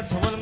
And when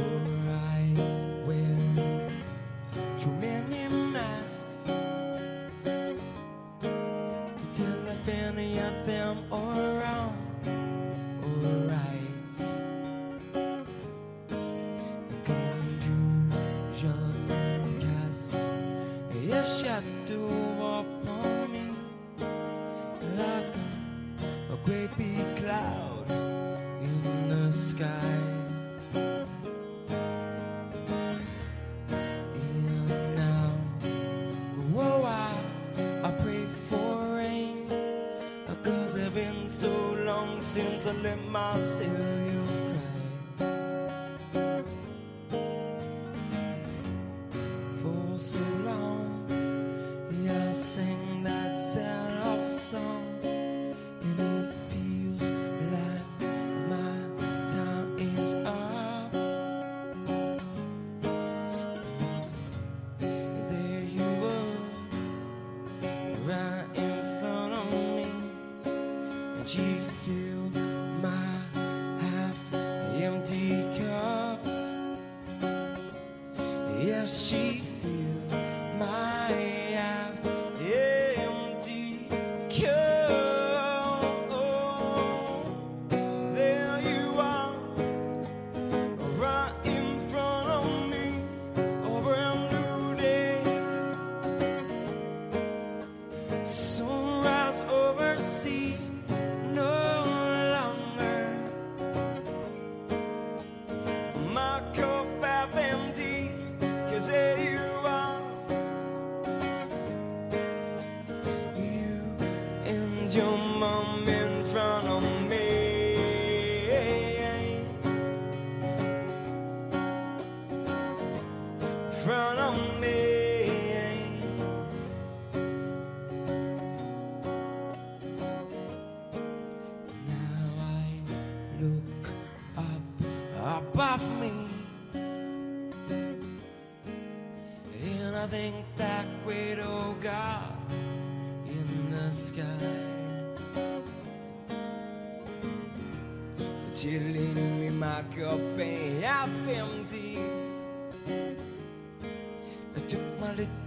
For I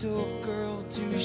little girl to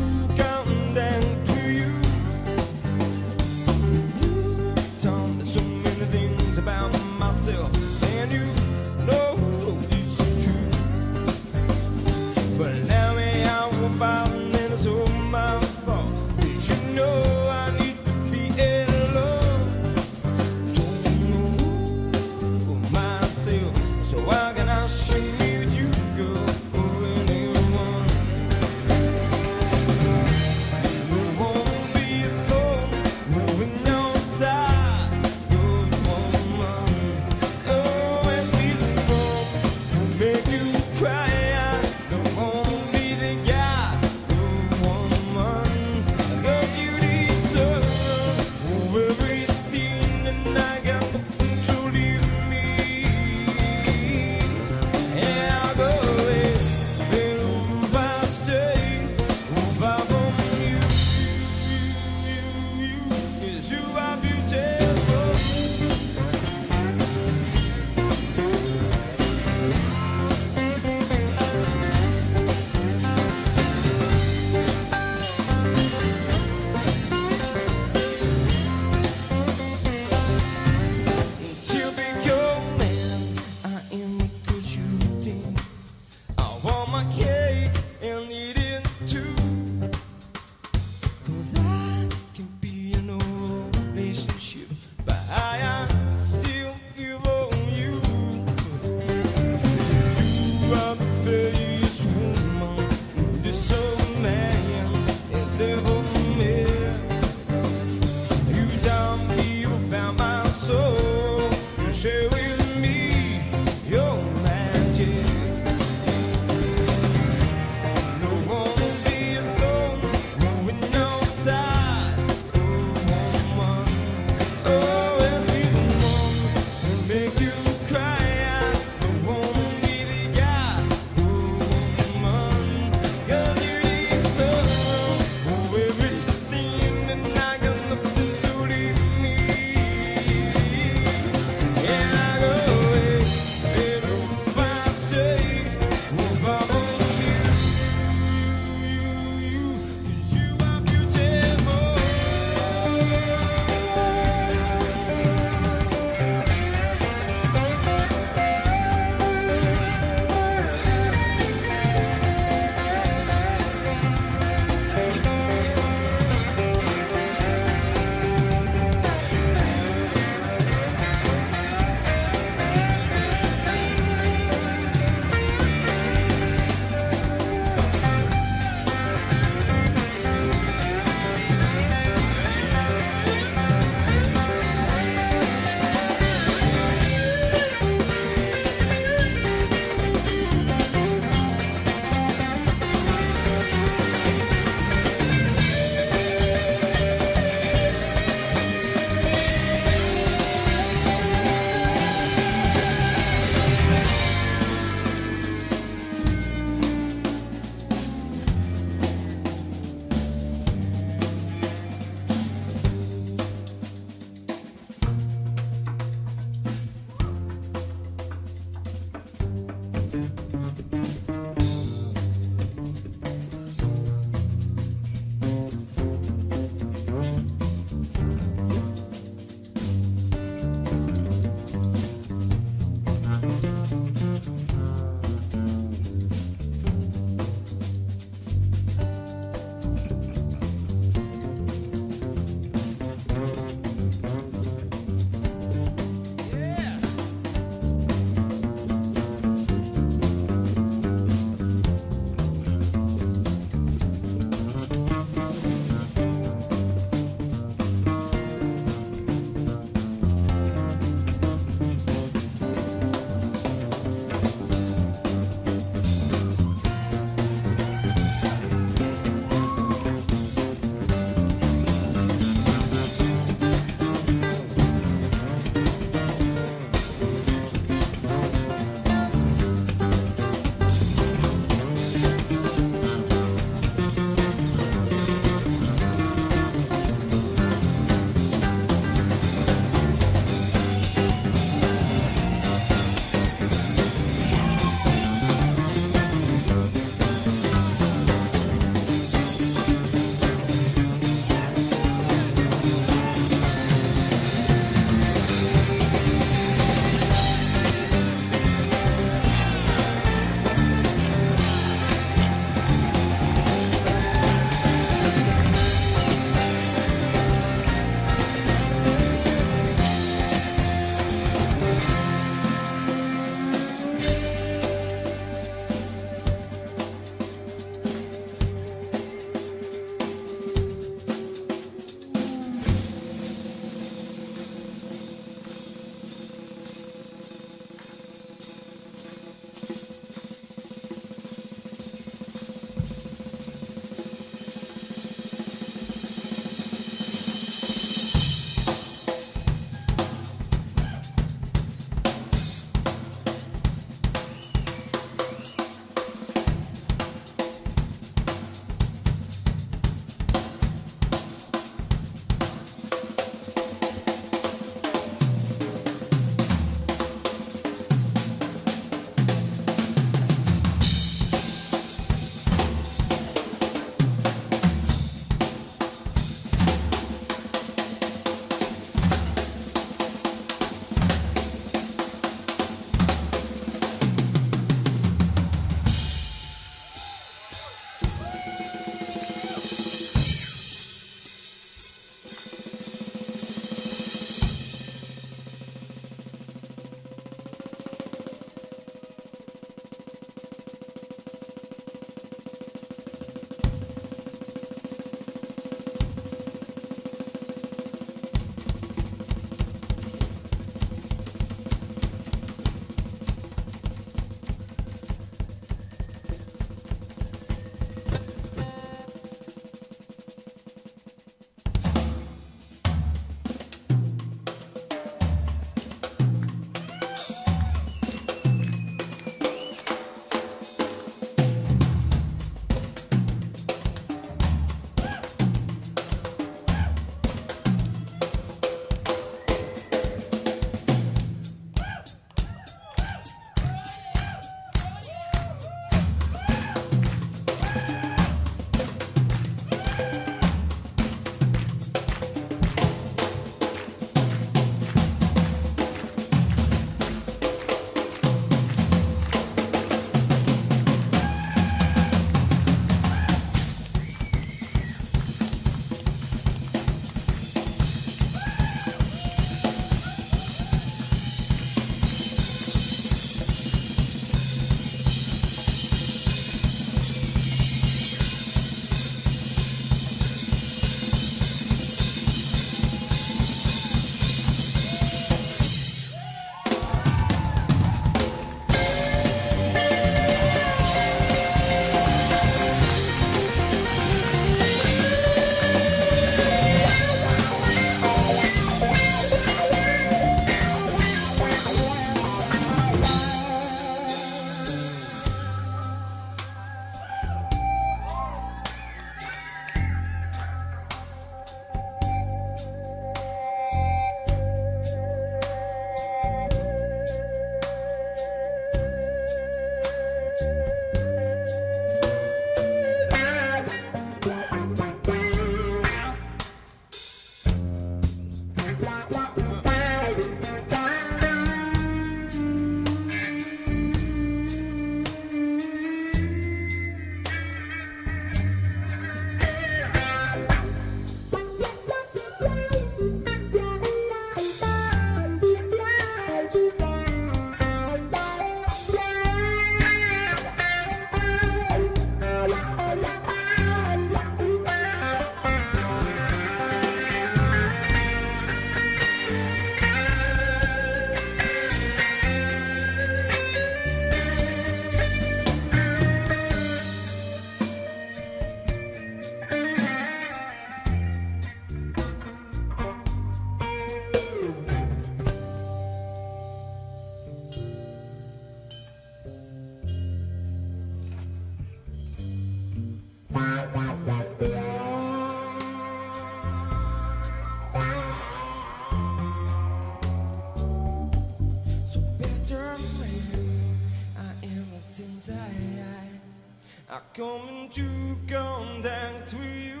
coming to contact with you.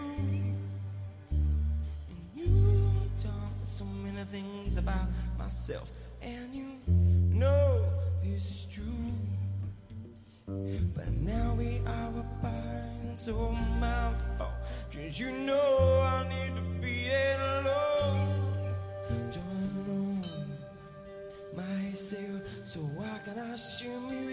And you taught me so many things about myself, and you know this is true. But now we are apart, and so my fault. Cause you know I need to be alone. Don't know myself, so why can I assume you?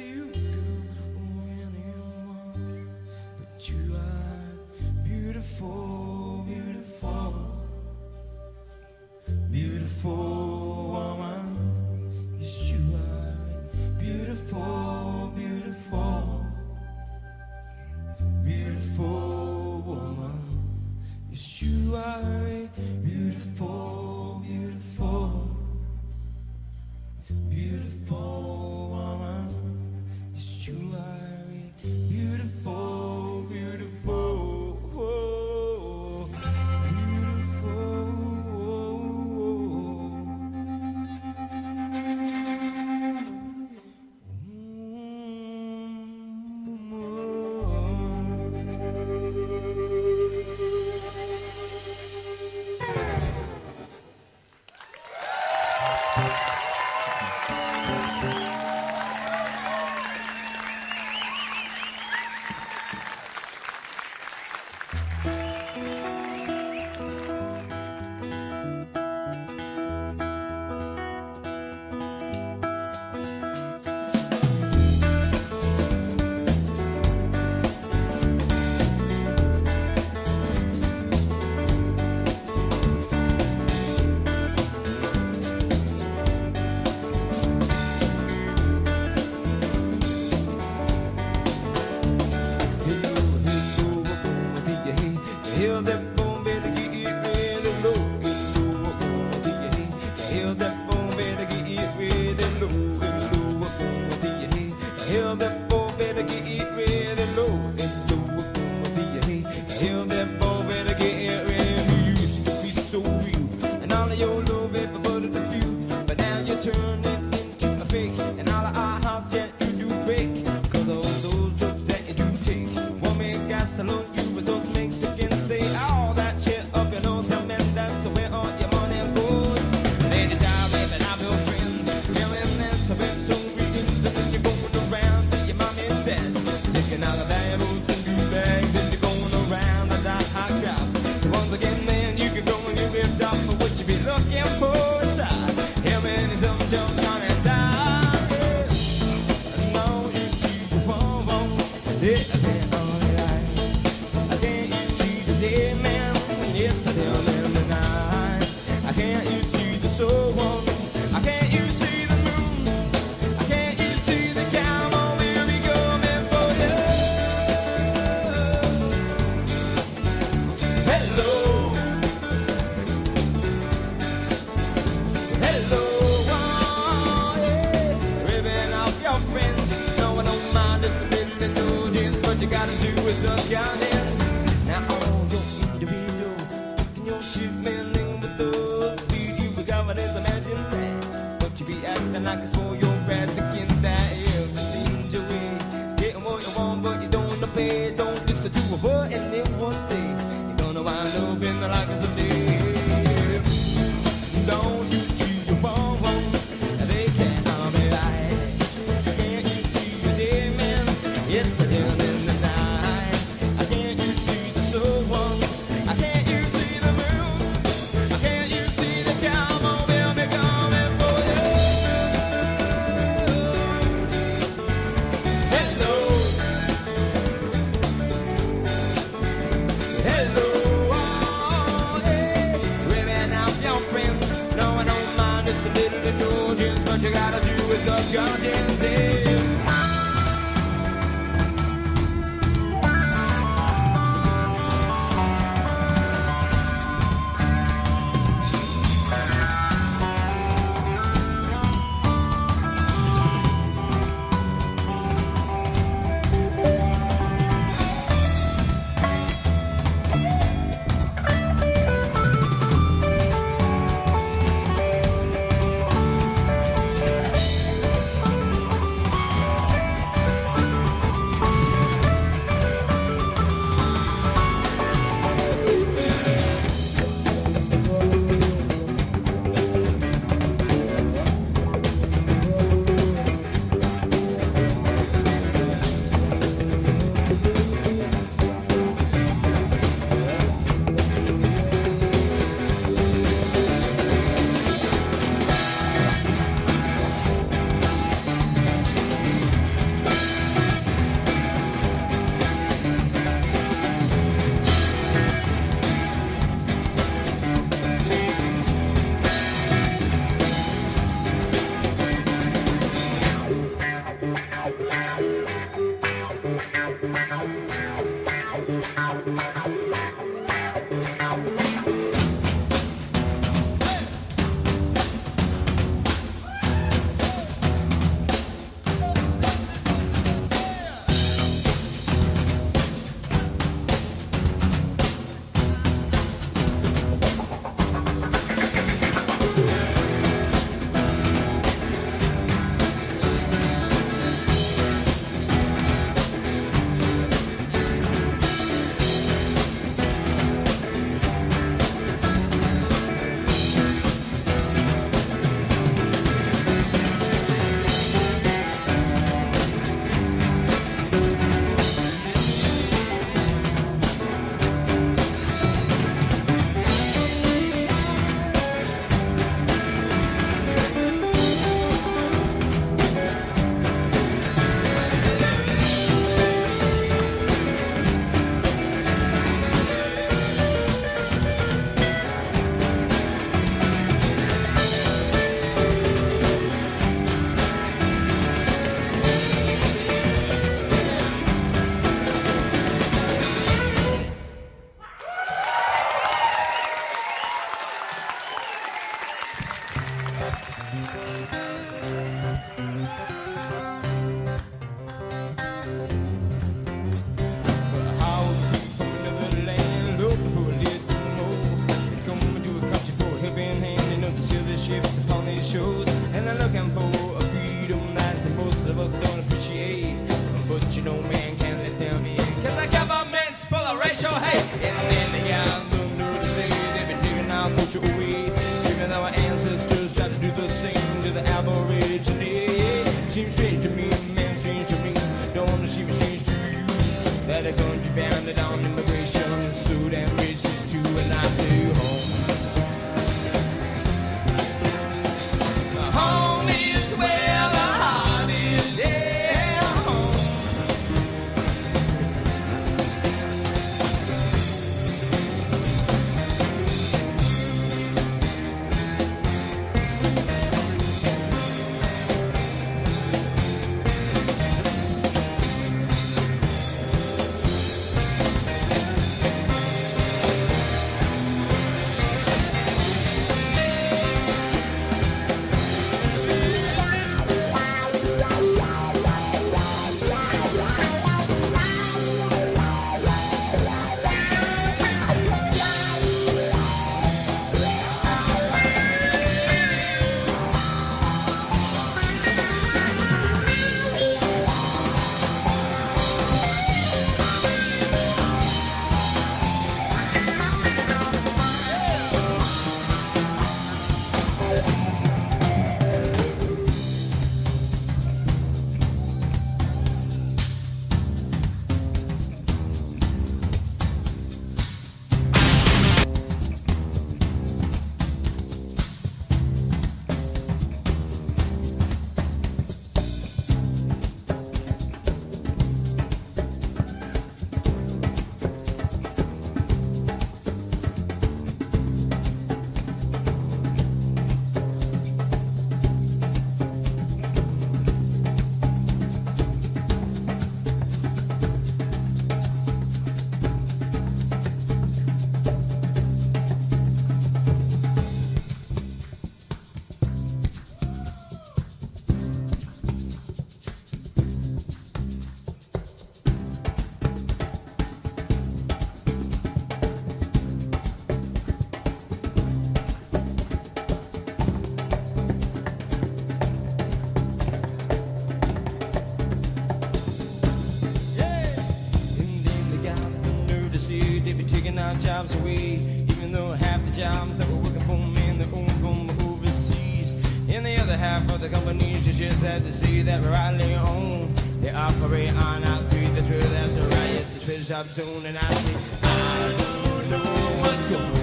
that they see that we're rattling on. They operate on our through the truth, that's a riot. The switch up soon and I see, I don't know what's going on.